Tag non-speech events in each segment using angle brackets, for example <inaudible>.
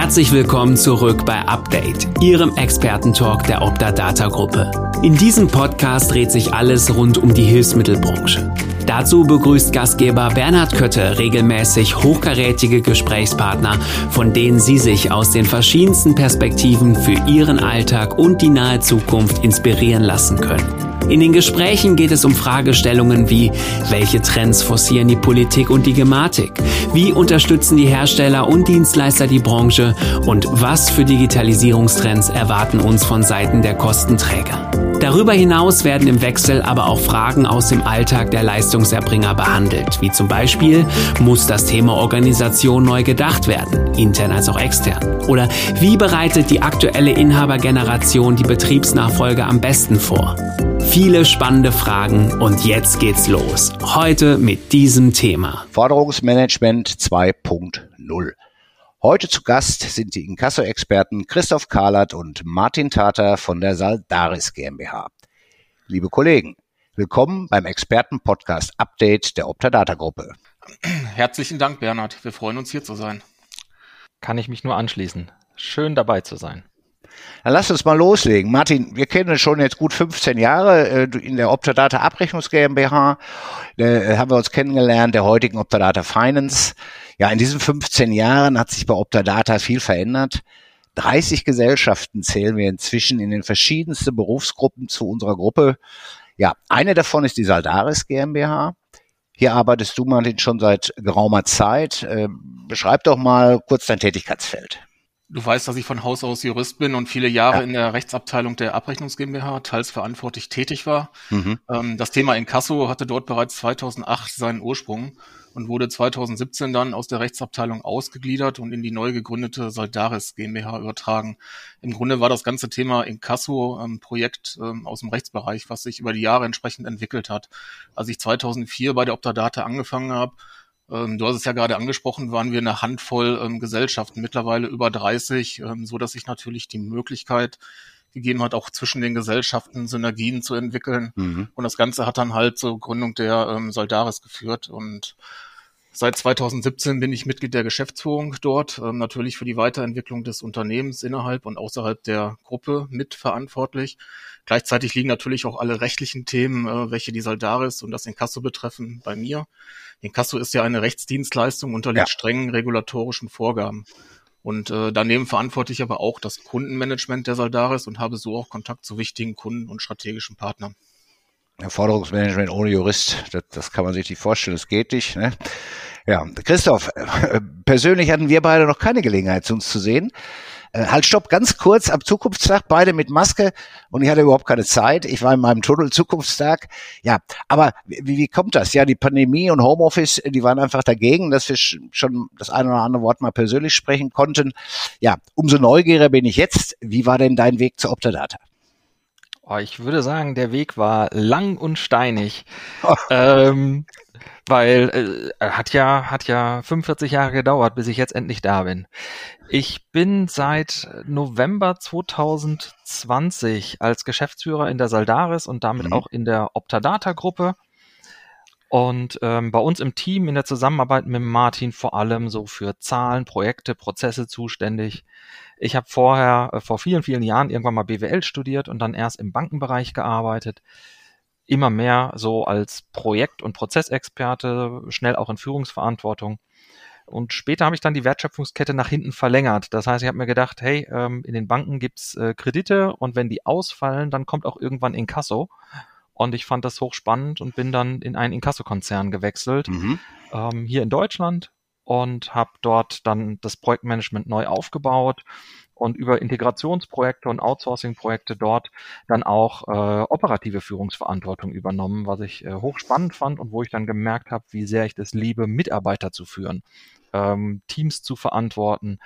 Herzlich willkommen zurück bei Update, Ihrem Expertentalk der Opta Data Gruppe. In diesem Podcast dreht sich alles rund um die Hilfsmittelbranche. Dazu begrüßt Gastgeber Bernhard Kötte regelmäßig hochkarätige Gesprächspartner, von denen Sie sich aus den verschiedensten Perspektiven für Ihren Alltag und die nahe Zukunft inspirieren lassen können. In den Gesprächen geht es um Fragestellungen wie, welche Trends forcieren die Politik und die Gematik? Wie unterstützen die Hersteller und Dienstleister die Branche? Und was für Digitalisierungstrends erwarten uns von Seiten der Kostenträger? Darüber hinaus werden im Wechsel aber auch Fragen aus dem Alltag der Leistungserbringer behandelt, wie zum Beispiel, muss das Thema Organisation neu gedacht werden, intern als auch extern? Oder wie bereitet die aktuelle Inhabergeneration die Betriebsnachfolge am besten vor? Viele spannende Fragen und jetzt geht's los. Heute mit diesem Thema. Forderungsmanagement 2.0. Heute zu Gast sind die Inkasso-Experten Christoph Kahlert und Martin Tater von der Saldaris GmbH. Liebe Kollegen, willkommen beim Experten-Podcast Update der Optadata Gruppe. Herzlichen Dank, Bernhard. Wir freuen uns hier zu sein. Kann ich mich nur anschließen. Schön dabei zu sein. Dann lass uns mal loslegen. Martin, wir kennen uns schon jetzt gut 15 Jahre äh, in der Optadata Abrechnungs GmbH. Da äh, haben wir uns kennengelernt, der heutigen Optadata Finance. Ja, in diesen 15 Jahren hat sich bei Optadata viel verändert. 30 Gesellschaften zählen wir inzwischen in den verschiedensten Berufsgruppen zu unserer Gruppe. Ja, eine davon ist die Saldaris GmbH. Hier arbeitest du, Martin, schon seit geraumer Zeit. Äh, beschreib doch mal kurz dein Tätigkeitsfeld. Du weißt, dass ich von Haus aus Jurist bin und viele Jahre ja. in der Rechtsabteilung der Abrechnungs GmbH teils verantwortlich tätig war. Mhm. Ähm, das Thema Inkasso hatte dort bereits 2008 seinen Ursprung und wurde 2017 dann aus der Rechtsabteilung ausgegliedert und in die neu gegründete Soldaris GmbH übertragen. Im Grunde war das ganze Thema Inkasso ein Projekt ähm, aus dem Rechtsbereich, was sich über die Jahre entsprechend entwickelt hat. Als ich 2004 bei der Optadata angefangen habe, ähm, du hast es ja gerade angesprochen, waren wir eine Handvoll ähm, Gesellschaften, mittlerweile über 30, ähm, so dass sich natürlich die Möglichkeit gegeben hat, auch zwischen den Gesellschaften Synergien zu entwickeln. Mhm. Und das Ganze hat dann halt zur Gründung der ähm, Soldaris geführt. Und seit 2017 bin ich Mitglied der Geschäftsführung dort, ähm, natürlich für die Weiterentwicklung des Unternehmens innerhalb und außerhalb der Gruppe mitverantwortlich. Gleichzeitig liegen natürlich auch alle rechtlichen Themen, äh, welche die Soldaris und das Inkasso betreffen, bei mir. Inkasso ist ja eine Rechtsdienstleistung, unterliegt ja. strengen regulatorischen Vorgaben. Und äh, daneben verantworte ich aber auch das Kundenmanagement der Soldaris und habe so auch Kontakt zu wichtigen Kunden und strategischen Partnern. Forderungsmanagement ohne Jurist, das, das kann man sich nicht vorstellen, das geht nicht. Ne? Ja, Christoph, äh, persönlich hatten wir beide noch keine Gelegenheit, uns zu sehen. Äh, halt, stopp, ganz kurz, am Zukunftstag, beide mit Maske und ich hatte überhaupt keine Zeit. Ich war in meinem Tunnel Zukunftstag. Ja, aber wie, wie kommt das? Ja, die Pandemie und Homeoffice, die waren einfach dagegen, dass wir schon das eine oder andere Wort mal persönlich sprechen konnten. Ja, umso neugieriger bin ich jetzt. Wie war denn dein Weg zur Optadata? Oh, ich würde sagen, der Weg war lang und steinig. <laughs> Ähm, weil äh, hat ja hat ja 45 Jahre gedauert, bis ich jetzt endlich da bin. Ich bin seit November 2020 als Geschäftsführer in der Saldaris und damit mhm. auch in der Optadata Gruppe und ähm, bei uns im Team in der Zusammenarbeit mit Martin vor allem so für Zahlen, Projekte, Prozesse zuständig. Ich habe vorher äh, vor vielen vielen Jahren irgendwann mal BWL studiert und dann erst im Bankenbereich gearbeitet immer mehr so als Projekt- und Prozessexperte, schnell auch in Führungsverantwortung. Und später habe ich dann die Wertschöpfungskette nach hinten verlängert. Das heißt, ich habe mir gedacht, hey, ähm, in den Banken gibt's äh, Kredite und wenn die ausfallen, dann kommt auch irgendwann Inkasso. Und ich fand das hochspannend und bin dann in einen Inkasso-Konzern gewechselt, mhm. ähm, hier in Deutschland und habe dort dann das Projektmanagement neu aufgebaut und über Integrationsprojekte und Outsourcing-Projekte dort dann auch äh, operative Führungsverantwortung übernommen, was ich äh, hochspannend fand und wo ich dann gemerkt habe, wie sehr ich das liebe, Mitarbeiter zu führen, ähm, Teams zu verantworten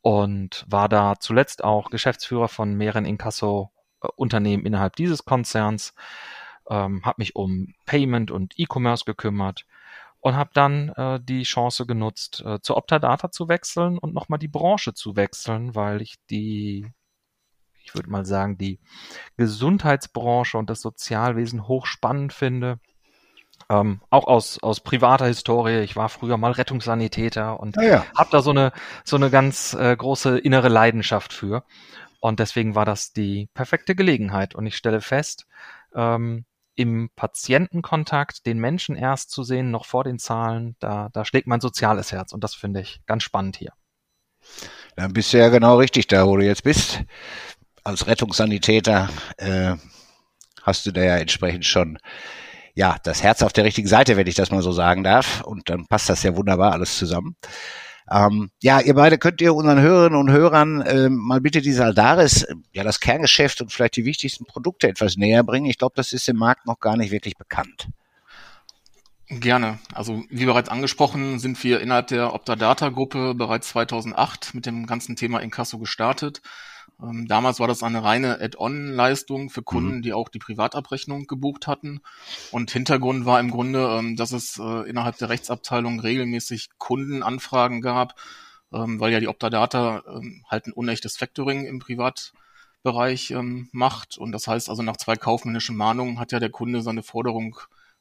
und war da zuletzt auch Geschäftsführer von mehreren Inkasso-Unternehmen innerhalb dieses Konzerns, ähm, habe mich um Payment und E-Commerce gekümmert und habe dann äh, die Chance genutzt, äh, zur Optadata zu wechseln und nochmal die Branche zu wechseln, weil ich die, ich würde mal sagen, die Gesundheitsbranche und das Sozialwesen hochspannend finde. Ähm, auch aus, aus privater Historie. Ich war früher mal Rettungssanitäter und Ah ja. habe da so eine, so eine ganz äh, große innere Leidenschaft für. Und deswegen war das die perfekte Gelegenheit. Und ich stelle fest, ähm, im Patientenkontakt den Menschen erst zu sehen, noch vor den Zahlen, da, da schlägt mein soziales Herz. Und das finde ich ganz spannend hier. Dann bist du ja genau richtig da, wo du jetzt bist. Als Rettungssanitäter äh, hast du da ja entsprechend schon ja das Herz auf der richtigen Seite, wenn ich das mal so sagen darf. Und dann passt das ja wunderbar alles zusammen. Ähm, ja, ihr beide könnt ihr unseren Hörerinnen und Hörern äh, mal bitte die Saldaris, ja das Kerngeschäft und vielleicht die wichtigsten Produkte etwas näher bringen. Ich glaube, das ist im Markt noch gar nicht wirklich bekannt. Gerne. Also wie bereits angesprochen, sind wir innerhalb der Optadata-Gruppe bereits 2008 mit dem ganzen Thema Inkasso gestartet. Ähm, damals war das eine reine Add-on-Leistung für Kunden, mhm. die auch die Privatabrechnung gebucht hatten. Und Hintergrund war im Grunde, ähm, dass es äh, innerhalb der Rechtsabteilung regelmäßig Kundenanfragen gab, ähm, weil ja die Optadata halt ein unechtes Factoring im Privatbereich macht. Und das heißt also nach zwei kaufmännischen Mahnungen hat ja der Kunde seine Forderung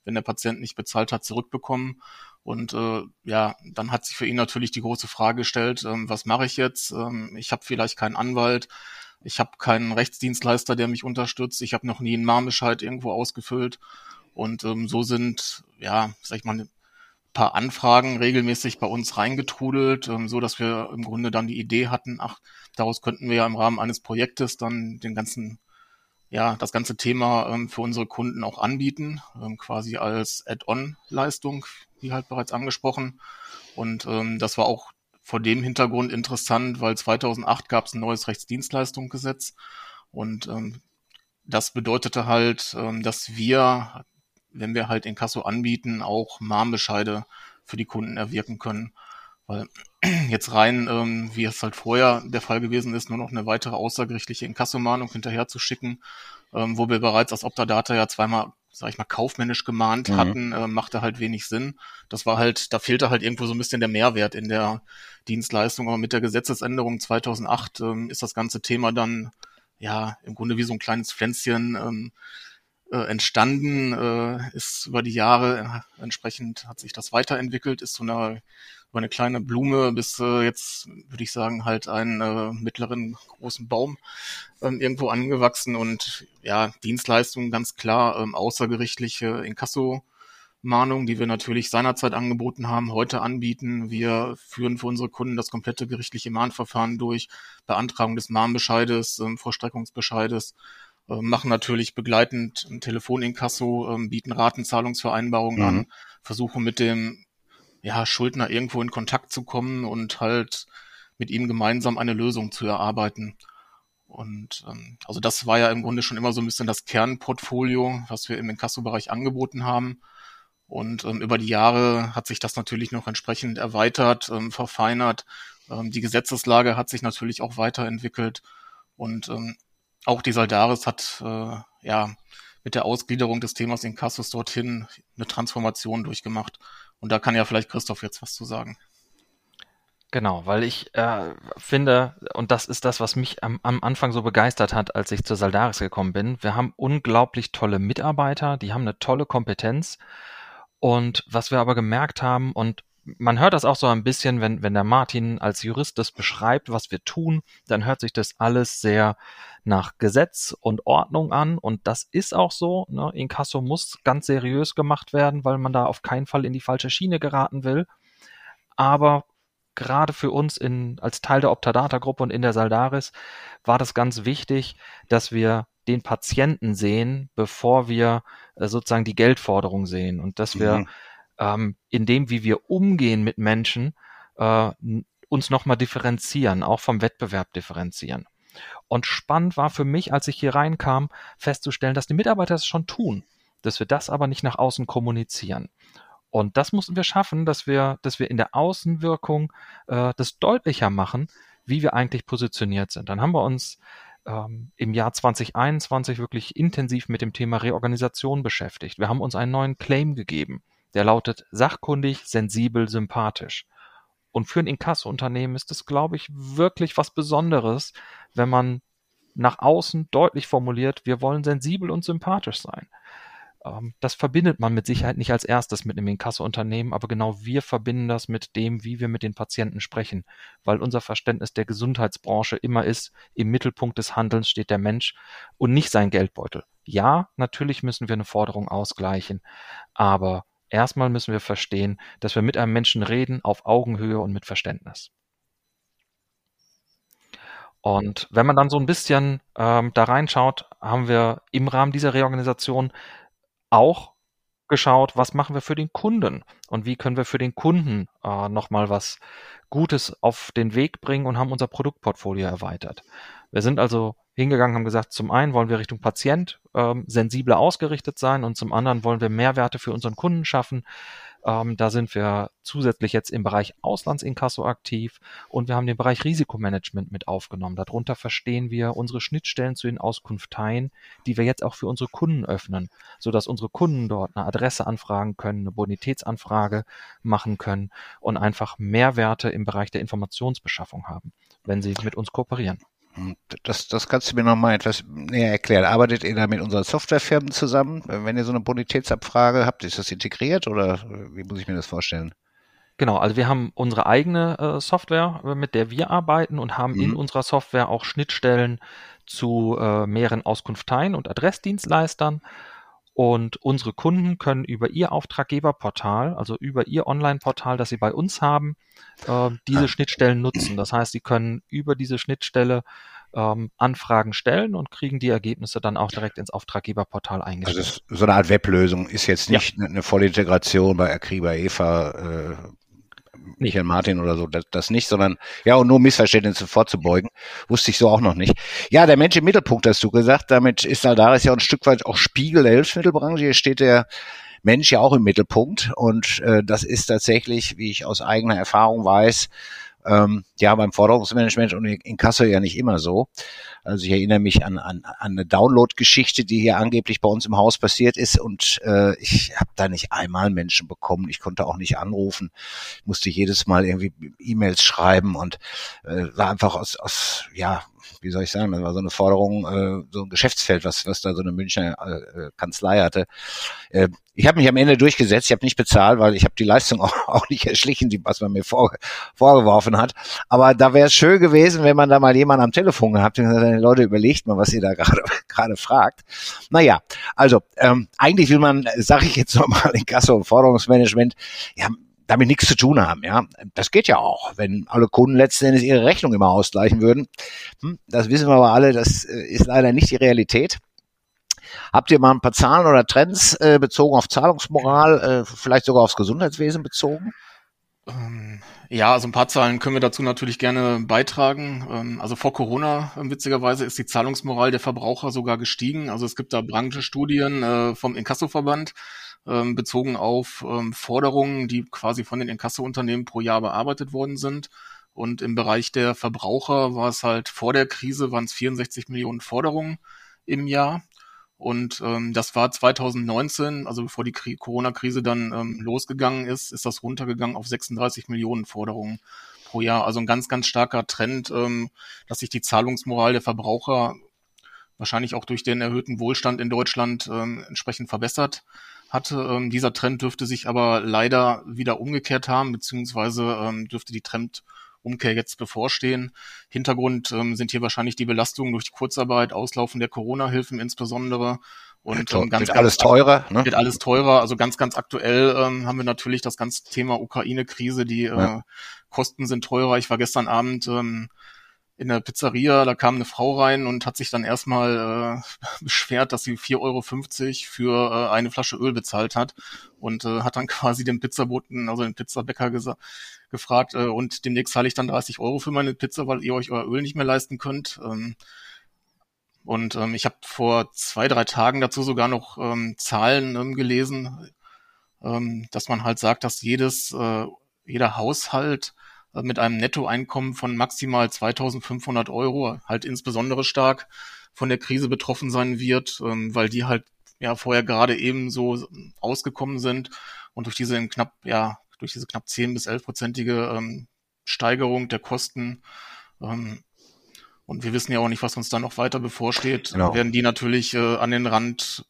wenn der Patient nicht bezahlt hat, zurückbekommen. Und äh, ja, dann hat sich für ihn natürlich die große Frage gestellt, ähm, was mache ich jetzt? Ähm, ich habe vielleicht keinen Anwalt, ich habe keinen Rechtsdienstleister, der mich unterstützt, ich habe noch nie einen Mahnbescheid irgendwo ausgefüllt. Und ähm, so sind, ja, sag ich mal, ein paar Anfragen regelmäßig bei uns reingetrudelt, ähm, so dass wir im Grunde dann die Idee hatten, ach, daraus könnten wir ja im Rahmen eines Projektes dann den ganzen ja, das ganze Thema ähm, für unsere Kunden auch anbieten, ähm, quasi als Add-on-Leistung, wie halt bereits angesprochen. Und ähm, das war auch vor dem Hintergrund interessant, weil 2008 gab es ein neues Rechtsdienstleistungsgesetz und ähm, das bedeutete halt, ähm, dass wir, wenn wir halt Inkasso anbieten, auch Mahnbescheide für die Kunden erwirken können. Weil <clears throat> jetzt rein, ähm, wie es halt vorher der Fall gewesen ist, nur noch eine weitere außergerichtliche Inkassomahnung hinterher zu schicken, ähm, wo wir bereits als Optadata ja zweimal, sag ich mal, kaufmännisch gemahnt mhm. hatten, äh, machte halt wenig Sinn. Das war halt, da fehlte halt irgendwo so ein bisschen der Mehrwert in der Dienstleistung. Aber mit der Gesetzesänderung 2008 ähm, ist das ganze Thema dann ja im Grunde wie so ein kleines Pflänzchen ähm, äh, entstanden, äh, ist über die Jahre äh, entsprechend hat sich das weiterentwickelt, ist so eine über eine kleine Blume bis äh, jetzt, würde ich sagen, halt einen äh, mittleren großen Baum ähm, irgendwo angewachsen und ja, Dienstleistungen ganz klar, ähm, außergerichtliche Inkasso. Mahnung, die wir natürlich seinerzeit angeboten haben, heute anbieten. Wir führen für unsere Kunden das komplette gerichtliche Mahnverfahren durch, Beantragung des Mahnbescheides, ähm, Vollstreckungsbescheides, äh, machen natürlich begleitend ein Telefoninkasso, äh, bieten Ratenzahlungsvereinbarungen mhm. an, versuchen mit dem ja, Schuldner irgendwo in Kontakt zu kommen und halt mit ihm gemeinsam eine Lösung zu erarbeiten. Und ähm, also das war ja im Grunde schon immer so ein bisschen das Kernportfolio, was wir im Inkasso-Bereich angeboten haben. Und ähm, über die Jahre hat sich das natürlich noch entsprechend erweitert, ähm, verfeinert. Ähm, die Gesetzeslage hat sich natürlich auch weiterentwickelt. Und ähm, auch die Saldaris hat äh, ja mit der Ausgliederung des Themas Inkassos dorthin eine Transformation durchgemacht. Und da kann ja vielleicht Christoph jetzt was zu sagen. Genau, weil ich äh, finde, und das ist das, was mich am, am, Anfang so begeistert hat, als ich zur Saldaris gekommen bin, wir haben unglaublich tolle Mitarbeiter, die haben eine tolle Kompetenz. Und was wir aber gemerkt haben, und man hört das auch so ein bisschen, wenn, wenn der Martin als Jurist das beschreibt, was wir tun, dann hört sich das alles sehr nach Gesetz und Ordnung an. Und das ist auch so. Ne? Inkasso muss ganz seriös gemacht werden, weil man da auf keinen Fall in die falsche Schiene geraten will. Aber gerade für uns in, als Teil der Optadata-Gruppe und in der Saldaris war das ganz wichtig, dass wir den Patienten sehen, bevor wir äh, sozusagen die Geldforderung sehen und dass wir mhm. Ähm, in dem, wie wir umgehen mit Menschen, äh, uns nochmal differenzieren, auch vom Wettbewerb differenzieren. Und spannend war für mich, als ich hier reinkam, festzustellen, dass die Mitarbeiter es schon tun, dass wir das aber nicht nach außen kommunizieren. Und das mussten wir schaffen, dass wir, dass wir in der Außenwirkung äh, das deutlicher machen, wie wir eigentlich positioniert sind. Dann haben wir uns ähm, im Jahr 2021 wirklich intensiv mit dem Thema Reorganisation beschäftigt. Wir haben uns einen neuen Claim gegeben, der lautet sachkundig, sensibel, sympathisch. Und für ein Inkasso-Unternehmen ist es, glaube ich, wirklich was Besonderes, wenn man nach außen deutlich formuliert, wir wollen sensibel und sympathisch sein. Ähm, das verbindet man mit Sicherheit nicht als erstes mit einem Inkasso-Unternehmen, aber genau wir verbinden das mit dem, wie wir mit den Patienten sprechen, weil unser Verständnis der Gesundheitsbranche immer ist, im Mittelpunkt des Handelns steht der Mensch und nicht sein Geldbeutel. Ja, natürlich müssen wir eine Forderung ausgleichen, aber erstmal müssen wir verstehen, dass wir mit einem Menschen reden auf Augenhöhe und mit Verständnis. Und wenn man dann so ein bisschen ähm, da reinschaut, haben wir im Rahmen dieser Reorganisation auch geschaut, was machen wir für den Kunden und wie können wir für den Kunden äh, nochmal was Gutes auf den Weg bringen und haben unser Produktportfolio erweitert. Wir sind also hingegangen, haben gesagt, zum einen wollen wir Richtung Patient ähm, sensibler ausgerichtet sein und zum anderen wollen wir Mehrwerte für unseren Kunden schaffen, ähm, da sind wir zusätzlich jetzt im Bereich Auslandsinkasso aktiv und wir haben den Bereich Risikomanagement mit aufgenommen. Darunter verstehen wir unsere Schnittstellen zu den Auskunfteien, die wir jetzt auch für unsere Kunden öffnen, sodass unsere Kunden dort eine Adresse anfragen können, eine Bonitätsanfrage machen können und einfach Mehrwerte im Bereich der Informationsbeschaffung haben, wenn sie mit uns kooperieren. Das, das kannst du mir nochmal etwas näher erklären. Arbeitet ihr da mit unseren Softwarefirmen zusammen? Wenn ihr so eine Bonitätsabfrage habt, ist das integriert oder wie muss ich mir das vorstellen? Genau, also wir haben unsere eigene äh, Software, äh, mit der wir arbeiten und haben mhm. in unserer Software auch Schnittstellen zu äh, mehreren Auskunfteien und Adressdienstleistern. Und unsere Kunden können über ihr Auftraggeberportal, also über ihr Online-Portal, das sie bei uns haben, äh, diese ah. Schnittstellen nutzen. Das heißt, sie können über diese Schnittstelle ähm, Anfragen stellen und kriegen die Ergebnisse dann auch direkt ins Auftraggeberportal eingestellt. Also so eine Art Weblösung ist jetzt nicht ja. eine Vollintegration bei Akriba Eva äh, Michael Martin oder so, das, das nicht, sondern ja, und nur Missverständnisse vorzubeugen. Wusste ich so auch noch nicht. Ja, der Mensch im Mittelpunkt hast du gesagt. Damit ist Aldaris ja ein Stück weit auch Spiegel der Hilfsmittelbranche. Hier steht der Mensch ja auch im Mittelpunkt. Und äh, das ist tatsächlich, wie ich aus eigener Erfahrung weiß, ähm, ja, beim Forderungsmanagement und in Kassel ja nicht immer so. Also ich erinnere mich an, an, an eine Download-Geschichte, die hier angeblich bei uns im Haus passiert ist und äh, ich habe da nicht einmal Menschen bekommen. Ich konnte auch nicht anrufen, musste jedes Mal irgendwie E-Mails schreiben und äh, war einfach aus, aus ja wie soll ich sagen, das war so eine Forderung, äh, so ein Geschäftsfeld, was, was da so eine Münchner äh, Kanzlei hatte. Äh, ich habe mich am Ende durchgesetzt, ich habe nicht bezahlt, weil ich habe die Leistung <laughs> auch, auch nicht erschlichen, die, was man mir vor, vorgeworfen hat. Aber da wäre es schön gewesen, wenn man da mal jemanden am Telefon gehabt hätte Leute, überlegt mal, was ihr da <laughs> gerade gerade fragt. Naja, also ähm, eigentlich will man, sage ich jetzt nochmal in Kasse- und Forderungsmanagement, ja, damit nichts zu tun haben. Ja, das geht ja auch, wenn alle Kunden letzten Endes ihre Rechnung immer ausgleichen würden. Hm, das wissen wir aber alle, das äh, ist leider nicht die Realität. Habt ihr mal ein paar Zahlen oder Trends äh, bezogen auf Zahlungsmoral, äh, vielleicht sogar aufs Gesundheitswesen bezogen? Ähm, ja, also ein paar Zahlen können wir dazu natürlich gerne beitragen. Ähm, also vor Corona, äh, witzigerweise, ist die Zahlungsmoral der Verbraucher sogar gestiegen. Also es gibt da Branchenstudien äh, vom Inkasso-Verband, ähm, bezogen auf ähm, Forderungen, die quasi von den Inkasso-Unternehmen pro Jahr bearbeitet worden sind. Und im Bereich der Verbraucher war es halt vor der Krise waren es 64 Millionen Forderungen im Jahr. Und ähm, das war 2019, also bevor die Corona-Krise dann ähm, losgegangen ist, ist das runtergegangen auf 36 Millionen Forderungen pro Jahr. Also ein ganz, ganz starker Trend, ähm, dass sich die Zahlungsmoral der Verbraucher wahrscheinlich auch durch den erhöhten Wohlstand in Deutschland ähm, entsprechend verbessert hatte. Ähm, dieser Trend dürfte sich aber leider wieder umgekehrt haben, beziehungsweise ähm, dürfte die Trendumkehr jetzt bevorstehen. Hintergrund ähm, sind hier wahrscheinlich die Belastungen durch die Kurzarbeit, Auslaufen der Corona-Hilfen insbesondere. Und ähm, ganz, wird alles teurer. Ne? Wird alles teurer. Also ganz, ganz aktuell ähm, haben wir natürlich das ganze Thema Ukraine-Krise. Die äh, Kosten sind teurer. Ich war gestern Abend ähm, in der Pizzeria, da kam eine Frau rein und hat sich dann erstmal äh, <laughs> beschwert, dass sie 4,50 Euro für äh, eine Flasche Öl bezahlt hat und äh, hat dann <laughs> quasi den Pizzaboten, also den Pizzabäcker gefragt äh, und demnächst zahle ich dann 30 Euro für meine Pizza, weil ihr euch euer Öl nicht mehr leisten könnt. Ähm, und ähm, ich habe vor zwei, drei Tagen dazu sogar noch ähm, Zahlen ähm, gelesen, ähm, dass man halt sagt, dass jedes, äh, jeder Haushalt mit einem Nettoeinkommen von maximal 2500 Euro halt insbesondere stark von der Krise betroffen sein wird, ähm, weil die halt ja vorher gerade eben so ausgekommen sind und durch diese knapp, ja, durch diese knapp 10 bis 11 prozentige ähm, Steigerung der Kosten ähm, und wir wissen ja auch nicht, was uns da noch weiter bevorsteht, genau. werden die natürlich äh, an den Rand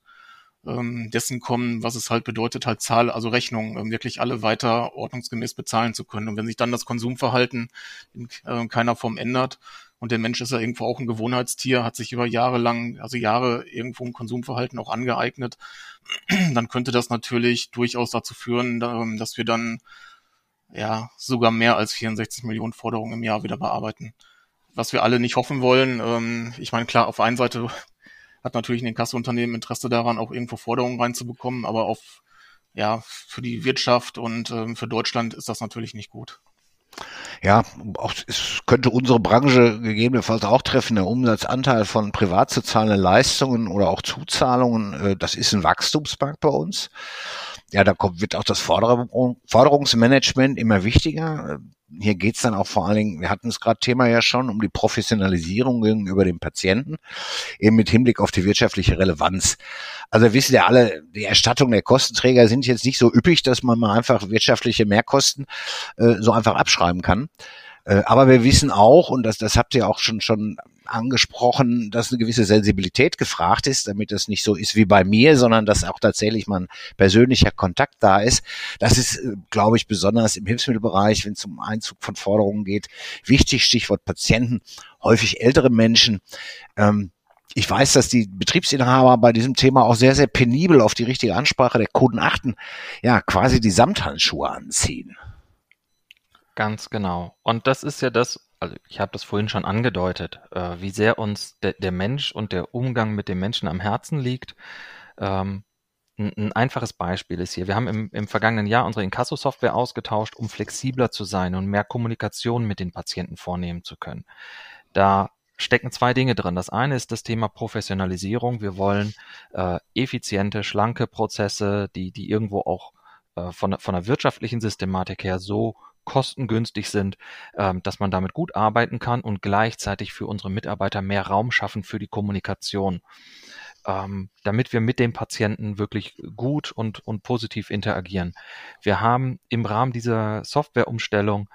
ähm, dessen kommen, was es halt bedeutet, halt Zahl, also Rechnungen ähm, wirklich alle weiter ordnungsgemäß bezahlen zu können. Und wenn sich dann das Konsumverhalten in äh, keiner Form ändert, und der Mensch ist ja irgendwo auch ein Gewohnheitstier, hat sich über Jahre lang, also Jahre irgendwo ein Konsumverhalten auch angeeignet, <clears throat> dann könnte das natürlich durchaus dazu führen, ähm, dass wir dann ja sogar mehr als 64 Millionen Forderungen im Jahr wieder bearbeiten. Was wir alle nicht hoffen wollen. Ähm, ich meine, klar, auf einen Seite hat natürlich ein Kasseunternehmen Interesse daran, auch irgendwo Forderungen reinzubekommen, aber auf ja, für die Wirtschaft und ähm, für Deutschland ist das natürlich nicht gut. Ja, auch, es könnte unsere Branche gegebenenfalls auch treffen. Der Umsatzanteil von privat zu zahlenden Leistungen oder auch Zuzahlungen, äh, das ist ein Wachstumsmarkt bei uns. Ja, da kommt, wird auch das Forderung, Forderungsmanagement immer wichtiger. Hier geht's dann auch vor allen Dingen, wir hatten es gerade Thema ja schon, um die Professionalisierung gegenüber dem Patienten, eben mit Hinblick auf die wirtschaftliche Relevanz. Also wissen ja alle, die Erstattung der Kostenträger sind jetzt nicht so üppig, dass man mal einfach wirtschaftliche Mehrkosten äh, so einfach abschreiben kann. Äh, aber wir wissen auch, und das, das habt ihr auch schon, schon angesprochen, dass eine gewisse Sensibilität gefragt ist, damit das nicht so ist wie bei mir, sondern dass auch tatsächlich mal ein persönlicher Kontakt da ist. Das ist, äh, glaube ich, besonders im Hilfsmittelbereich, wenn es um Einzug von Forderungen geht, wichtig. Stichwort Patienten, häufig ältere Menschen. Ähm, ich weiß, dass die Betriebsinhaber bei diesem Thema auch sehr, sehr penibel auf die richtige Ansprache der Kunden achten, ja, quasi die Samthandschuhe anziehen. Ganz genau. Und das ist ja das, also ich habe das vorhin schon angedeutet, äh, wie sehr uns de der Mensch und der Umgang mit dem Menschen am Herzen liegt. Ähm, ein, ein einfaches Beispiel ist hier. Wir haben im, im vergangenen Jahr unsere Inkasso-Software ausgetauscht, um flexibler zu sein und mehr Kommunikation mit den Patienten vornehmen zu können. Da stecken zwei Dinge drin. Das eine ist das Thema Professionalisierung. Wir wollen äh, effiziente, schlanke Prozesse, die, die irgendwo auch äh, von, von der wirtschaftlichen Systematik her so kostengünstig sind, ähm, dass man damit gut arbeiten kann und gleichzeitig für unsere Mitarbeiter mehr Raum schaffen für die Kommunikation, ähm, damit wir mit dem Patienten wirklich gut und, und positiv interagieren. Wir haben im Rahmen dieser Softwareumstellung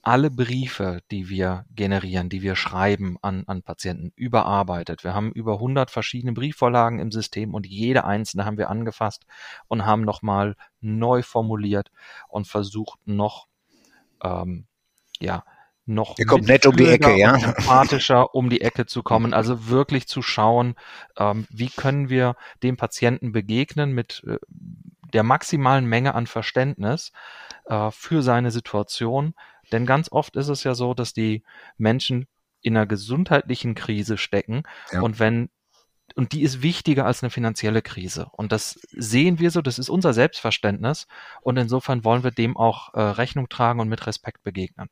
alle Briefe, die wir generieren, die wir schreiben an, an Patienten, überarbeitet. Wir haben über 100 verschiedene Briefvorlagen im System und jede einzelne haben wir angefasst und haben nochmal neu formuliert und versucht noch ähm, ja, noch Ihr kommt nett um die Ecke, ja. Empathischer um die Ecke zu kommen. Also wirklich zu schauen, ähm, wie können wir dem Patienten begegnen mit äh, der maximalen Menge an Verständnis äh, für seine Situation. Denn ganz oft ist es ja so, dass die Menschen in einer gesundheitlichen Krise stecken ja. und wenn und die ist wichtiger als eine finanzielle Krise. Und das sehen wir so, das ist unser Selbstverständnis. Und insofern wollen wir dem auch äh, Rechnung tragen und mit Respekt begegnen.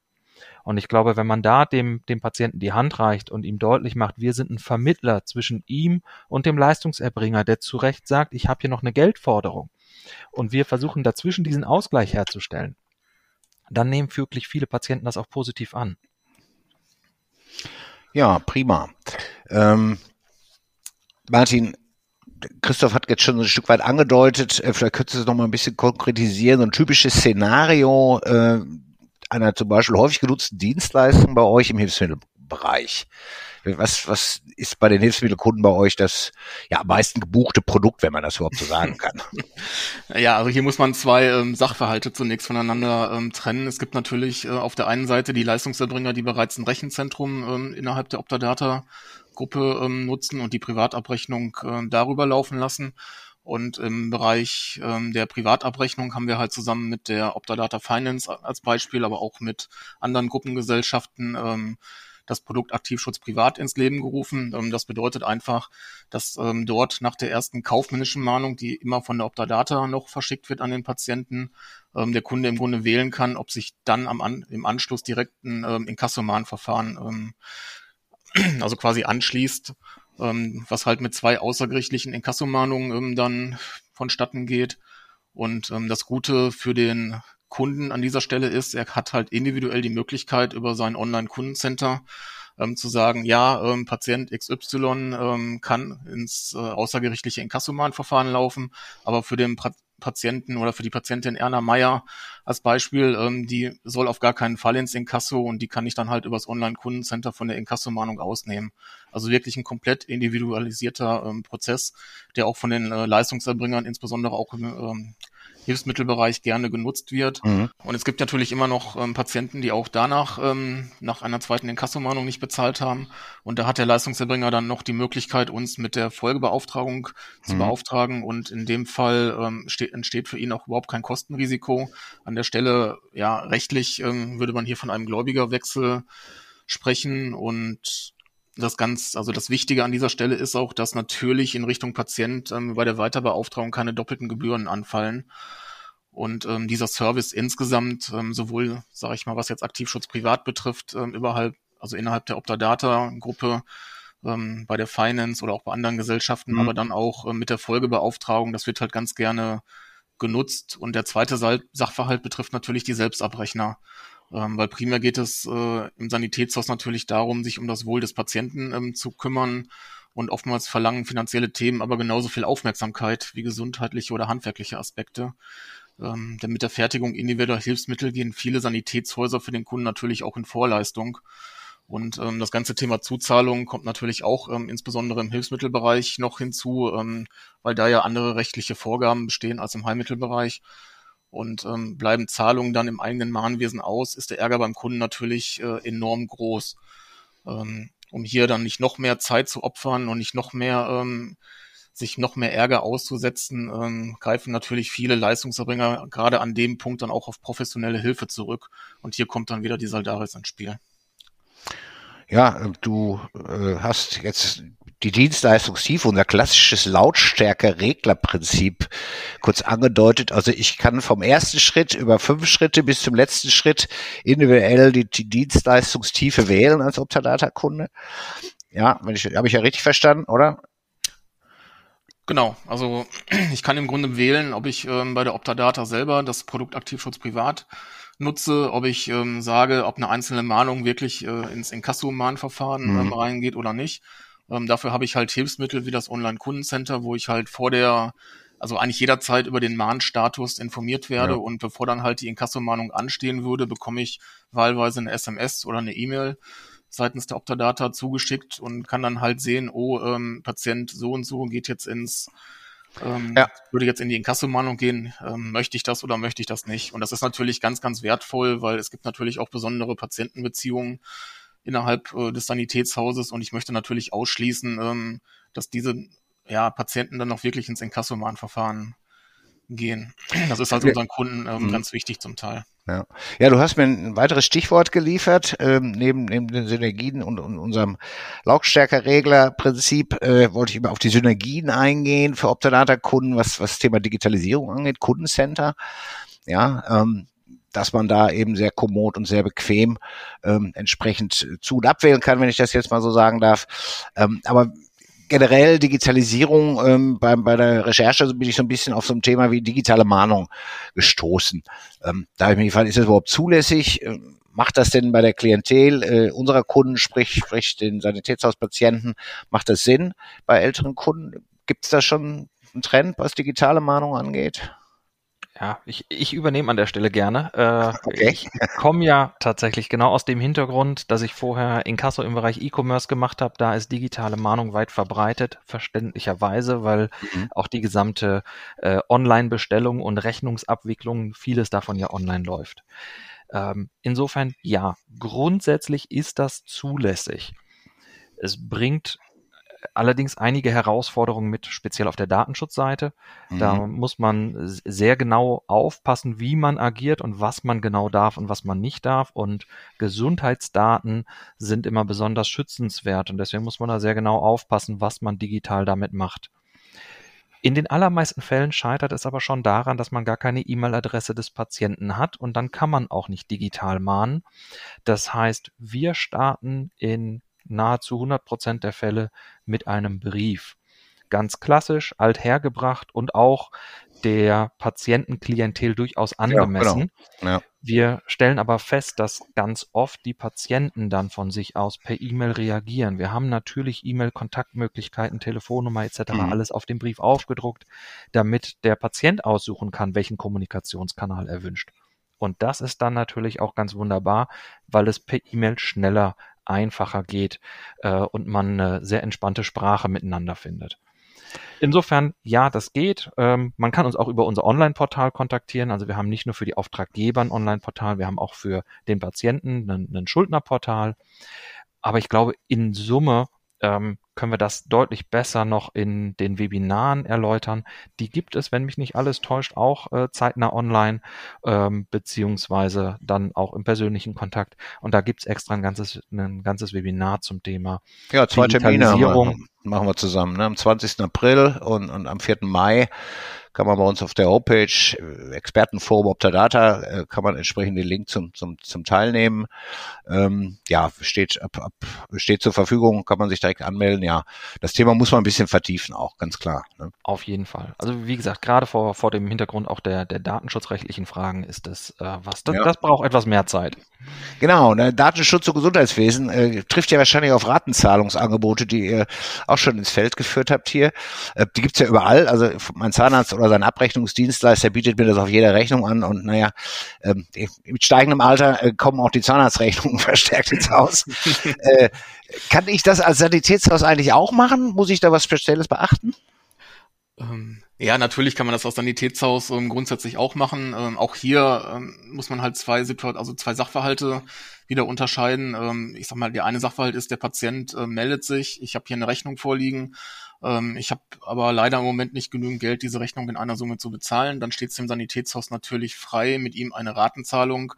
Und ich glaube, wenn man da dem, dem Patienten die Hand reicht und ihm deutlich macht, wir sind ein Vermittler zwischen ihm und dem Leistungserbringer, der zu Recht sagt, ich habe hier noch eine Geldforderung. Und wir versuchen dazwischen diesen Ausgleich herzustellen. Dann nehmen wirklich viele Patienten das auch positiv an. Ja, prima. Ähm, Martin, Christoph hat jetzt schon ein Stück weit angedeutet, äh, vielleicht könntest du es noch mal ein bisschen konkretisieren. So ein typisches Szenario äh, einer zum Beispiel häufig genutzten Dienstleistung bei euch im Hilfsmittelbereich. Was, was ist bei den Hilfsmittelkunden bei euch das ja, am meisten gebuchte Produkt, wenn man das überhaupt so sagen kann? <laughs> ja, also hier muss man zwei ähm, Sachverhalte zunächst voneinander ähm, trennen. Es gibt natürlich äh, auf der einen Seite die Leistungserbringer, die bereits ein Rechenzentrum ähm, innerhalb der Optadata Gruppe ähm, nutzen und die Privatabrechnung äh, darüber laufen lassen. Und im Bereich ähm, der Privatabrechnung haben wir halt zusammen mit der Optadata Finance als Beispiel, aber auch mit anderen Gruppengesellschaften ähm, das Produkt Aktivschutz Privat ins Leben gerufen. Ähm, das bedeutet einfach, dass ähm, dort nach der ersten kaufmännischen Mahnung, die immer von der Optadata noch verschickt wird an den Patienten, ähm, der Kunde im Grunde wählen kann, ob sich dann am an, im Anschluss direkt ein ähm, Inkassomahnverfahren ähm, <clears throat> also quasi anschließt, ähm, was halt mit zwei außergerichtlichen Inkassomahnungen ähm, dann vonstatten geht. Und ähm, das Gute für den Kunden an dieser Stelle ist, er hat halt individuell die Möglichkeit über sein Online-Kundencenter ähm, zu sagen, ja, ähm, Patient XY ähm, kann ins äh, außergerichtliche Inkassomahnverfahren laufen, aber für den pra Patienten oder für die Patientin Erna Meyer als Beispiel, ähm, die soll auf gar keinen Fall ins Inkasso und die kann ich dann halt übers Online-Kundencenter von der Inkasso-Mahnung ausnehmen. Also wirklich ein komplett individualisierter ähm, Prozess, der auch von den äh, Leistungserbringern, insbesondere auch ähm, Hilfsmittelbereich gerne genutzt wird. Mhm. Und es gibt natürlich immer noch ähm, Patienten, die auch danach ähm, nach einer zweiten Inkassomahnung nicht bezahlt haben. Und da hat der Leistungserbringer dann noch die Möglichkeit, uns mit der Folgebeauftragung mhm. zu beauftragen. Und in dem Fall ähm, steht, entsteht für ihn auch überhaupt kein Kostenrisiko. An der Stelle, ja, rechtlich ähm, würde man hier von einem Gläubigerwechsel sprechen und das ganz, also das Wichtige an dieser Stelle ist auch, dass natürlich in Richtung Patient ähm, bei der Weiterbeauftragung keine doppelten Gebühren anfallen. Und ähm, dieser Service insgesamt, ähm, sowohl, sage ich mal, was jetzt Aktivschutz privat betrifft, ähm, überhalb, also innerhalb der Optadata-Gruppe, ähm, bei der Finance oder auch bei anderen Gesellschaften, mhm. aber dann auch ähm, mit der Folgebeauftragung, das wird halt ganz gerne genutzt. Und der zweite Sachverhalt betrifft natürlich die Selbstabrechner. Ähm, weil primär geht es äh, im Sanitätshaus natürlich darum, sich um das Wohl des Patienten ähm, zu kümmern. Und oftmals verlangen finanzielle Themen aber genauso viel Aufmerksamkeit wie gesundheitliche oder handwerkliche Aspekte. Ähm, denn mit der Fertigung individueller Hilfsmittel gehen viele Sanitätshäuser für den Kunden natürlich auch in Vorleistung. Und ähm, das ganze Thema Zuzahlung kommt natürlich auch ähm, insbesondere im Hilfsmittelbereich noch hinzu, ähm, weil da ja andere rechtliche Vorgaben bestehen als im Heilmittelbereich. Und ähm, bleiben Zahlungen dann im eigenen Mahnwesen aus, ist der Ärger beim Kunden natürlich äh, enorm groß. Ähm, um hier dann nicht noch mehr Zeit zu opfern und nicht noch mehr ähm, sich noch mehr Ärger auszusetzen, ähm, greifen natürlich viele Leistungserbringer gerade an dem Punkt dann auch auf professionelle Hilfe zurück. Und hier kommt dann wieder die Saldaris ins Spiel. Ja, du äh, hast jetzt die Dienstleistungstiefe, unser klassisches Lautstärke-Reglerprinzip kurz angedeutet. Also ich kann vom ersten Schritt über fünf Schritte bis zum letzten Schritt individuell die, die Dienstleistungstiefe wählen als Optadata-Kunde. Ja, wenn ich, habe ich ja richtig verstanden, oder? Genau, also <clears throat> ich kann im Grunde wählen, ob ich ähm, bei der Optadata selber das Produkt Aktivschutz privat nutze, ob ich ähm, sage, ob eine einzelne Mahnung wirklich äh, ins Inkasso-Mahnverfahren mhm. ähm, reingeht oder nicht. Ähm, dafür habe ich halt Hilfsmittel wie das Online-Kundencenter, wo ich halt vor der, also eigentlich jederzeit über den Mahnstatus informiert werde ja. und bevor dann halt die Inkassomahnung anstehen würde, bekomme ich wahlweise eine SMS oder eine E-Mail seitens der Optadata zugeschickt und kann dann halt sehen, oh, ähm, Patient so und so geht jetzt ins ähm, ja. würde jetzt in die Inkassomahnung gehen, ähm, möchte ich das oder möchte ich das nicht? Und das ist natürlich ganz, ganz wertvoll, weil es gibt natürlich auch besondere Patientenbeziehungen, innerhalb äh, des Sanitätshauses und ich möchte natürlich ausschließen, ähm, dass diese ja, Patienten dann noch wirklich ins Inkassomahnverfahren gehen. Das ist halt unseren Kunden ähm, mhm. ganz wichtig zum Teil. Ja. ja, du hast mir ein weiteres Stichwort geliefert, ähm, neben, neben den Synergien und, und unserem Lautstärkerreglerprinzip äh, wollte ich immer auf die Synergien eingehen für Optadata-Kunden, was, was das Thema Digitalisierung angeht, Kundencenter. Ja, ähm, dass man da eben sehr kommod und sehr bequem ähm, entsprechend zu- und abwählen kann, wenn ich das jetzt mal so sagen darf. Ähm, aber generell Digitalisierung ähm, bei, bei der Recherche bin ich so ein bisschen auf so ein Thema wie digitale Mahnung gestoßen. Ähm, da habe ich mich gefragt, ist das überhaupt zulässig? Ähm, macht das denn bei der Klientel äh, unserer Kunden, sprich, sprich den Sanitätshauspatienten, macht das Sinn bei älteren Kunden? Gibt es da schon einen Trend, was digitale Mahnung angeht? Ja, ich, ich übernehme an der Stelle gerne. <laughs> Äh, okay. Ich komme ja tatsächlich genau aus dem Hintergrund, dass ich vorher Inkasso im Bereich E-Commerce gemacht habe. Da ist digitale Mahnung weit verbreitet, verständlicherweise, weil mhm. auch die gesamte äh, Online-Bestellung und Rechnungsabwicklung, vieles davon ja online läuft. Ähm, insofern, ja, grundsätzlich ist das zulässig. Es bringt allerdings einige Herausforderungen mit, speziell auf der Datenschutzseite. Mhm. Da muss man sehr genau aufpassen, wie man agiert und was man genau darf und was man nicht darf. Und Gesundheitsdaten sind immer besonders schützenswert und deswegen muss man da sehr genau aufpassen, was man digital damit macht. In den allermeisten Fällen scheitert es aber schon daran, dass man gar keine E-Mail-Adresse des Patienten hat und dann kann man auch nicht digital mahnen. Das heißt, wir starten in nahezu 100 Prozent der Fälle mit einem Brief. Ganz klassisch, althergebracht und auch der Patientenklientel durchaus angemessen. Ja, genau. ja. Wir stellen aber fest, dass ganz oft die Patienten dann von sich aus per E-Mail reagieren. Wir haben natürlich E-Mail-Kontaktmöglichkeiten, Telefonnummer etc. Mhm. alles auf dem Brief aufgedruckt, damit der Patient aussuchen kann, welchen Kommunikationskanal er wünscht. Und das ist dann natürlich auch ganz wunderbar, weil es per E-Mail schneller, einfacher geht äh, und man eine sehr entspannte Sprache miteinander findet. Insofern, ja, das geht. Ähm, man kann uns auch über unser Online-Portal kontaktieren. Also wir haben nicht nur für die Auftraggeber ein Online-Portal, wir haben auch für den Patienten ein, ein Schuldnerportal. Aber ich glaube, in Summe ähm, können wir das deutlich besser noch in den Webinaren erläutern. Die gibt es, wenn mich nicht alles täuscht, auch äh, zeitnah online, ähm, beziehungsweise dann auch im persönlichen Kontakt. Und da gibt es extra ein ganzes, ein ganzes Webinar zum Thema. Ja, zwei Termine machen wir zusammen. Ne? Am 20. April und, und am 4. Mai kann man bei uns auf der Homepage äh, Expertenforum Optadata, äh, kann man entsprechend den Link zum, zum, zum Teilnehmen. Ähm, ja, steht, ab, ab, steht zur Verfügung, kann man sich direkt anmelden. Ja, das Thema muss man ein bisschen vertiefen auch, ganz klar. Ne? Auf jeden Fall. Also wie gesagt, gerade vor, vor dem Hintergrund auch der, der datenschutzrechtlichen Fragen ist das äh, was. Das, ja. das braucht etwas mehr Zeit. Genau, ne, Datenschutz und Gesundheitswesen äh, trifft ja wahrscheinlich auf Ratenzahlungsangebote, die ihr auch schon ins Feld geführt habt hier. Äh, die gibt's ja überall. Also mein Zahnarzt oder sein Abrechnungsdienstleister bietet mir das auf jeder Rechnung an und naja, ähm, mit steigendem Alter äh, kommen auch die Zahnarztrechnungen <laughs> verstärkt ins Haus. <laughs> äh, kann ich das als Sanitätshaus eigentlich auch machen? Muss ich da was Spezielles beachten? Ähm, ja, natürlich kann man das aus Sanitätshaus ähm, grundsätzlich auch machen. Ähm, auch hier ähm, muss man halt zwei Situationen, also zwei Sachverhalte wieder unterscheiden. Ähm, ich sag mal, der eine Sachverhalt ist, der Patient äh, meldet sich, ich habe hier eine Rechnung vorliegen ähm, ich habe aber leider im Moment nicht genügend Geld, diese Rechnung in einer Summe zu bezahlen. Dann steht es dem Sanitätshaus natürlich frei, mit ihm eine Ratenzahlung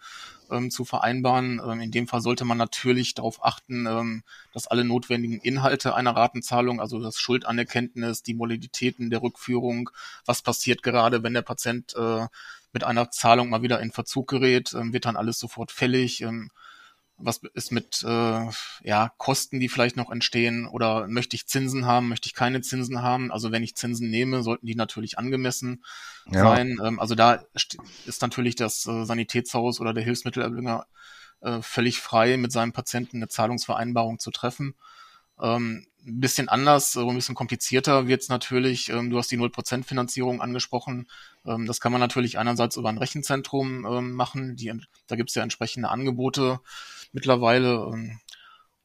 ähm, zu vereinbaren. Ähm, in dem Fall sollte man natürlich darauf achten, ähm, dass alle notwendigen Inhalte einer Ratenzahlung, also das Schuldanerkenntnis, die Modalitäten der Rückführung, was passiert gerade, wenn der Patient äh, mit einer Zahlung mal wieder in Verzug gerät, ähm, wird dann alles sofort fällig. Was ist mit äh, ja, Kosten, die vielleicht noch entstehen oder möchte ich Zinsen haben, möchte ich keine Zinsen haben? Also wenn ich Zinsen nehme, sollten die natürlich angemessen ja. sein. Ähm, also da ist natürlich das äh, Sanitätshaus oder der Hilfsmittelerbringer äh, völlig frei, mit seinem Patienten eine Zahlungsvereinbarung zu treffen. Ähm, ein bisschen anders, so ein bisschen komplizierter wird es natürlich. Ähm, du hast die 0% Finanzierung angesprochen. Ähm, das kann man natürlich einerseits über ein Rechenzentrum ähm, machen. Die, da gibt es ja entsprechende Angebote mittlerweile. Ähm,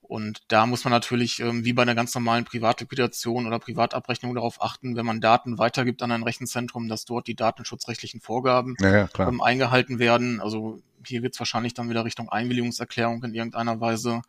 und da muss man natürlich, ähm, wie bei einer ganz normalen Privatliquidation oder Privatabrechnung darauf achten, wenn man Daten weitergibt an ein Rechenzentrum, dass dort die datenschutzrechtlichen Vorgaben ja, ja, ähm, eingehalten werden. Also hier wird es wahrscheinlich dann wieder Richtung Einwilligungserklärung in irgendeiner Weise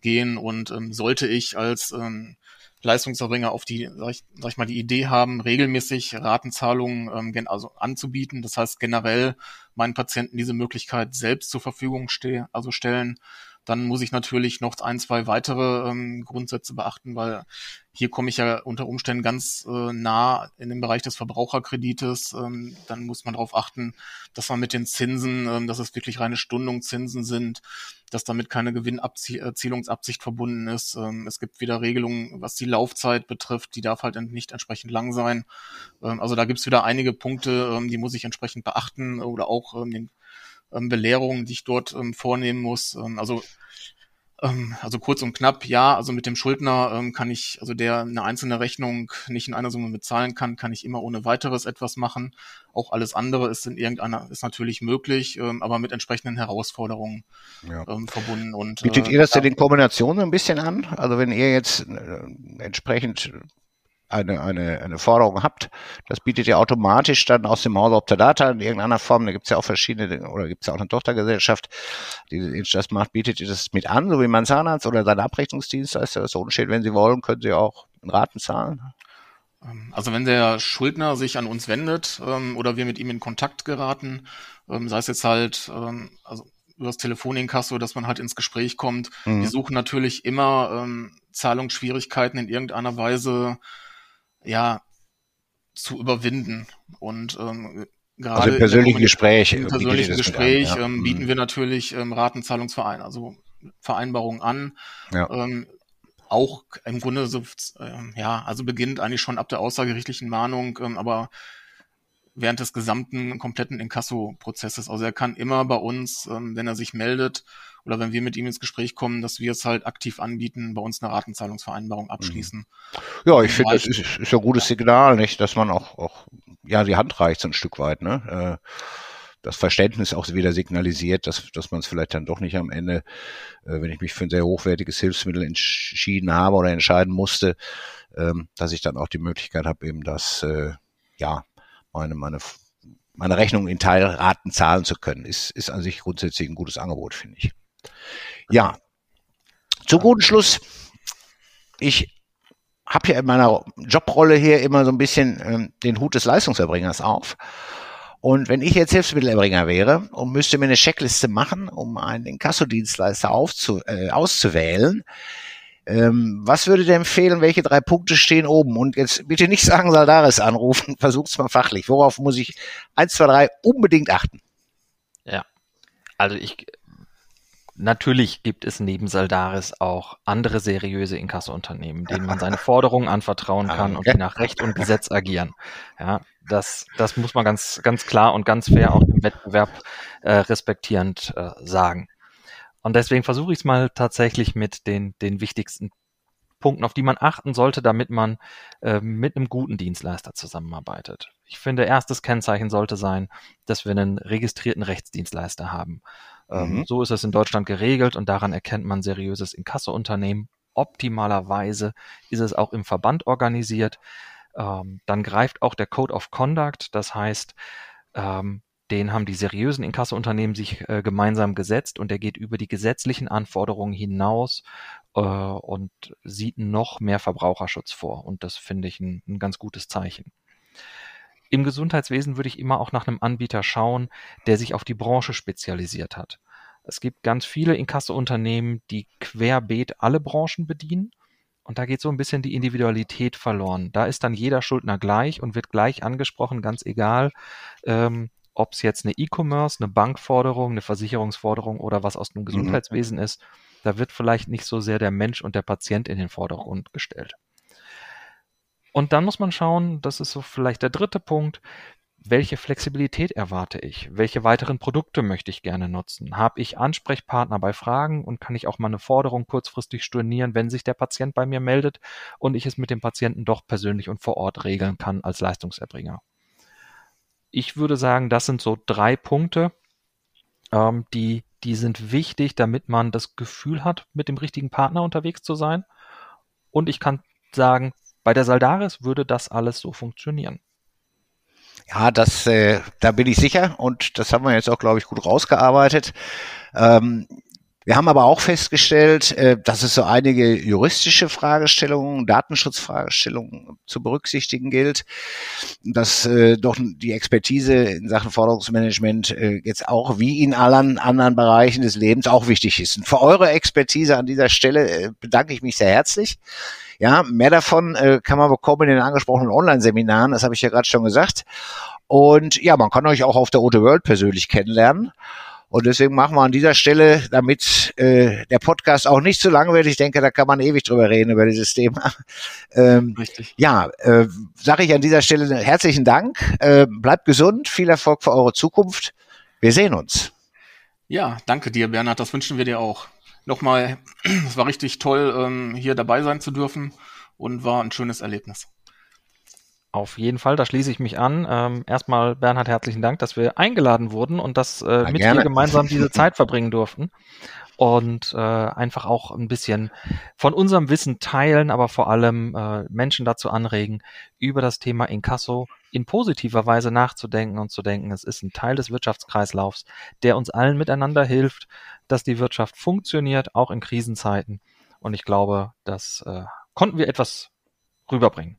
gehen. Und ähm, sollte ich als ähm, Leistungserbringer auf die, sag ich, sag ich mal, die Idee haben, regelmäßig Ratenzahlungen ähm, also anzubieten. Das heißt generell meinen Patienten diese Möglichkeit selbst zur Verfügung ste also stellen dann muss ich natürlich noch ein, zwei weitere ähm, Grundsätze beachten, weil hier komme ich ja unter Umständen ganz äh, nah in den Bereich des Verbraucherkredites. Ähm, dann muss man darauf achten, dass man mit den Zinsen, ähm, dass es wirklich reine Stundungszinsen sind, dass damit keine Gewinnerzielungsabsicht verbunden ist. Ähm, es gibt wieder Regelungen, was die Laufzeit betrifft, die darf halt nicht entsprechend lang sein. Ähm, also da gibt es wieder einige Punkte, ähm, die muss ich entsprechend beachten oder auch ähm, den ähm, Belehrungen, die ich dort ähm, vornehmen muss. Ähm, also ähm, also kurz und knapp, ja, also mit dem Schuldner ähm, kann ich, also der eine einzelne Rechnung nicht in einer Summe bezahlen kann, kann ich immer ohne weiteres etwas machen. Auch alles andere ist in irgendeiner, ist natürlich möglich, ähm, aber mit entsprechenden Herausforderungen ja. ähm, verbunden. Und, Bietet äh, ihr das denn in Kombination ein bisschen an? Also wenn ihr jetzt äh, entsprechend eine, eine, eine Forderung habt, das bietet ihr automatisch dann aus dem Hause Optadata in irgendeiner Form, da gibt es ja auch verschiedene, oder gibt es ja auch eine Tochtergesellschaft, die das macht, bietet ihr das mit an, so wie mein Zahnarzt oder sein Abrechnungsdienstleister das so steht, wenn sie wollen, können sie auch in Raten zahlen. Ähm, also wenn der Schuldner sich an uns wendet ähm, oder wir mit ihm in Kontakt geraten, ähm, sei es jetzt halt, ähm, also über das Telefoninkasso, dass man halt ins Gespräch kommt. Mhm. Wir suchen natürlich immer ähm, Zahlungsschwierigkeiten in irgendeiner Weise ja, zu überwinden. Und ähm, gerade also im persönlichen Gespräch, im persönlichen Gespräch an, ja. ähm, bieten mhm. wir natürlich ähm, Ratenzahlungsverein, also Vereinbarungen an. Ja. Ähm, auch im Grunde so, äh, ja, also beginnt eigentlich schon ab der außergerichtlichen Mahnung, ähm, aber während des gesamten kompletten Inkasso-Prozesses. Also er kann immer bei uns, ähm, wenn er sich meldet oder wenn wir mit ihm ins Gespräch kommen, dass wir es halt aktiv anbieten, bei uns eine Ratenzahlungsvereinbarung abschließen. Mhm. Ja, ich finde, das ist, ist ja ein gutes Signal, nicht, dass man auch, auch ja die Hand reicht so ein Stück weit, ne? Äh, das Verständnis auch wieder signalisiert, dass, dass man es vielleicht dann doch nicht am Ende, äh, wenn ich mich für ein sehr hochwertiges Hilfsmittel entschieden habe oder entscheiden musste, ähm, dass ich dann auch die Möglichkeit habe, eben das, äh, ja, meine, meine, meine Rechnung in Teilraten zahlen zu können. Ist, ist an sich grundsätzlich ein gutes Angebot, finde ich. Ja, zum guten Schluss. Ich habe ja in meiner Jobrolle hier immer so ein bisschen ähm, den Hut des Leistungserbringers auf. Und wenn ich jetzt Hilfsmittelerbringer wäre und müsste mir eine Checkliste machen, um einen Inkassodienstleister aufzu, äh, auszuwählen, ähm, was würdet ihr empfehlen? Welche drei Punkte stehen oben? Und jetzt bitte nicht sagen, Saldaris anrufen. <laughs> Versucht's mal fachlich. Worauf muss ich eins, zwei, drei unbedingt achten? Ja. Also ich, natürlich gibt es neben Saldaris auch andere seriöse Inkassounternehmen, denen man seine Forderungen anvertrauen kann und die nach Recht und Gesetz agieren. Ja, das, das muss man ganz, ganz klar und ganz fair auch im Wettbewerb äh, respektierend äh, sagen. Und deswegen versuche ich es mal tatsächlich mit den, den wichtigsten Punkten, auf die man achten sollte, damit man äh, mit einem guten Dienstleister zusammenarbeitet. Ich finde, erstes Kennzeichen sollte sein, dass wir einen registrierten Rechtsdienstleister haben. Ähm, mhm. So ist es in Deutschland geregelt und daran erkennt man seriöses Inkassounternehmen. Optimalerweise ist es auch im Verband organisiert. Ähm, dann greift auch der Code of Conduct, das heißt, ähm, den haben die seriösen Inkassounternehmen sich äh, gemeinsam gesetzt und der geht über die gesetzlichen Anforderungen hinaus äh, und sieht noch mehr Verbraucherschutz vor. Und das finde ich ein, ein ganz gutes Zeichen. Im Gesundheitswesen würde ich immer auch nach einem Anbieter schauen, der sich auf die Branche spezialisiert hat. Es gibt ganz viele Inkassounternehmen, die querbeet alle Branchen bedienen. Und da geht so ein bisschen die Individualität verloren. Da ist dann jeder Schuldner gleich und wird gleich angesprochen, ganz egal, ähm, ob es jetzt eine E-Commerce, eine Bankforderung, eine Versicherungsforderung oder was aus dem mhm. Gesundheitswesen mhm. ist, da wird vielleicht nicht so sehr der Mensch und der Patient in den Vordergrund gestellt. Und dann muss man schauen, das ist so vielleicht der dritte Punkt, welche Flexibilität erwarte ich? Welche weiteren Produkte möchte ich gerne nutzen? Habe ich Ansprechpartner bei Fragen und kann ich auch mal eine Forderung kurzfristig stornieren, wenn sich der Patient bei mir meldet und ich es mit dem Patienten doch persönlich und vor Ort regeln kann als Leistungserbringer? ich würde sagen, das sind so drei Punkte, ähm, die, die sind wichtig, damit man das Gefühl hat, mit dem richtigen Partner unterwegs zu sein. Und ich kann sagen, bei der Saldaris würde das alles so funktionieren. Ja, das, äh, da bin ich sicher und das haben wir jetzt auch, glaube ich, gut rausgearbeitet. Ähm, wir haben aber auch festgestellt, äh, dass es so einige juristische Fragestellungen, Datenschutzfragestellungen zu berücksichtigen gilt, dass äh, doch die Expertise in Sachen Forderungsmanagement äh, jetzt auch wie in allen anderen Bereichen des Lebens auch wichtig ist. Und für eure Expertise an dieser Stelle bedanke ich mich sehr herzlich. Ja, mehr davon kann man bekommen in den angesprochenen Online-Seminaren, das habe ich ja gerade schon gesagt. Und ja, man kann euch auch auf der Ote World persönlich kennenlernen. Und deswegen machen wir an dieser Stelle, damit äh, der Podcast auch nicht zu lang wird, ich denke, da kann man ewig drüber reden, über dieses Thema. <laughs> Ähm, Richtig. Ja, äh, sage ich an dieser Stelle herzlichen Dank. Äh, bleibt gesund, viel Erfolg für eure Zukunft. Wir sehen uns. Ja, danke dir, Bernhard. Das wünschen wir dir auch. Nochmal, <clears throat> es war richtig toll, ähm, hier dabei sein zu dürfen und war ein schönes Erlebnis. Auf jeden Fall, da schließe ich mich an. Ähm, erstmal, Bernhard, herzlichen Dank, dass wir eingeladen wurden und dass äh, mit gerne. dir gemeinsam diese <laughs> Zeit verbringen durften. Und äh, einfach auch ein bisschen von unserem Wissen teilen, aber vor allem äh, Menschen dazu anregen, über das Thema Inkasso in positiver Weise nachzudenken und zu denken, es ist ein Teil des Wirtschaftskreislaufs, der uns allen miteinander hilft, dass die Wirtschaft funktioniert, auch in Krisenzeiten. Und ich glaube, das äh, konnten wir etwas rüberbringen.